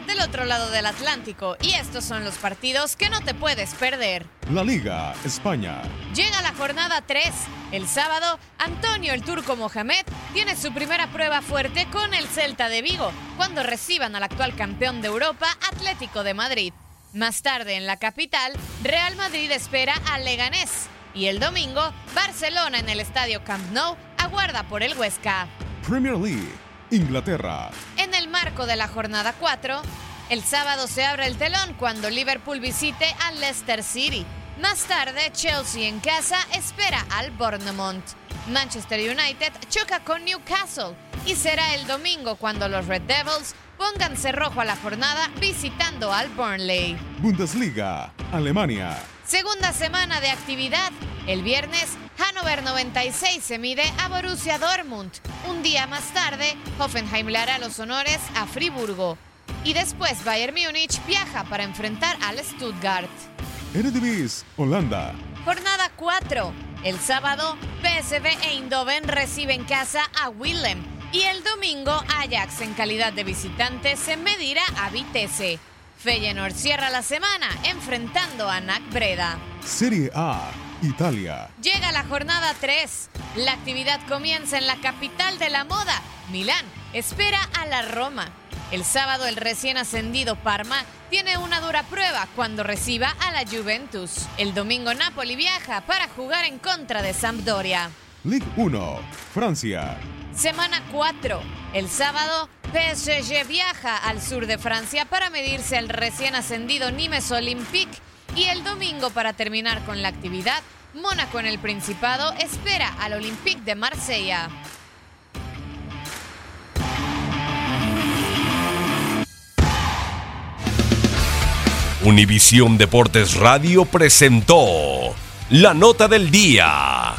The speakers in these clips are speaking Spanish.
Del otro lado del Atlántico y estos son los partidos que no te puedes perder. La Liga, España. Llega la jornada 3. El sábado, Antonio el Turco Mohamed tiene su primera prueba fuerte con el Celta de Vigo, cuando reciban al actual campeón de Europa, Atlético de Madrid. Más tarde en la capital, Real Madrid espera al Leganés. Y el domingo, Barcelona en el estadio Camp Nou aguarda por el Huesca. Premier League, Inglaterra. Marco de la jornada 4, el sábado se abre el telón cuando Liverpool visite al Leicester City. Más tarde, Chelsea en casa espera al Bournemouth. Manchester United choca con Newcastle y será el domingo cuando los Red Devils pongan cerrojo a la jornada visitando al Burnley. Bundesliga, Alemania. Segunda semana de actividad. El viernes, Hannover 96 se mide a Borussia Dortmund. Un día más tarde, Hoffenheim le hará los honores a Friburgo. Y después Bayern Múnich viaja para enfrentar al Stuttgart. Eredivisie, Holanda. Jornada 4. El sábado, PSV Eindhoven recibe en casa a Willem. Y el domingo, Ajax en calidad de visitante se medirá a Vitesse. Feyenoord cierra la semana enfrentando a NAC Breda. Serie A, Italia. Llega la jornada 3. La actividad comienza en la capital de la moda, Milán. Espera a la Roma. El sábado el recién ascendido Parma tiene una dura prueba cuando reciba a la Juventus. El domingo Napoli viaja para jugar en contra de Sampdoria. Ligue 1, Francia. Semana 4. El sábado, PSG viaja al sur de Francia para medirse al recién ascendido Nimes Olympique. Y el domingo, para terminar con la actividad, Mónaco en el Principado espera al Olympique de Marsella. Univisión Deportes Radio presentó la nota del día.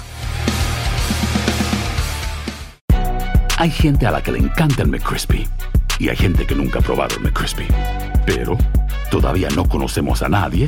Hay gente a la que le encanta el McCrispy y hay gente que nunca ha probado el McCrispy. Pero todavía no conocemos a nadie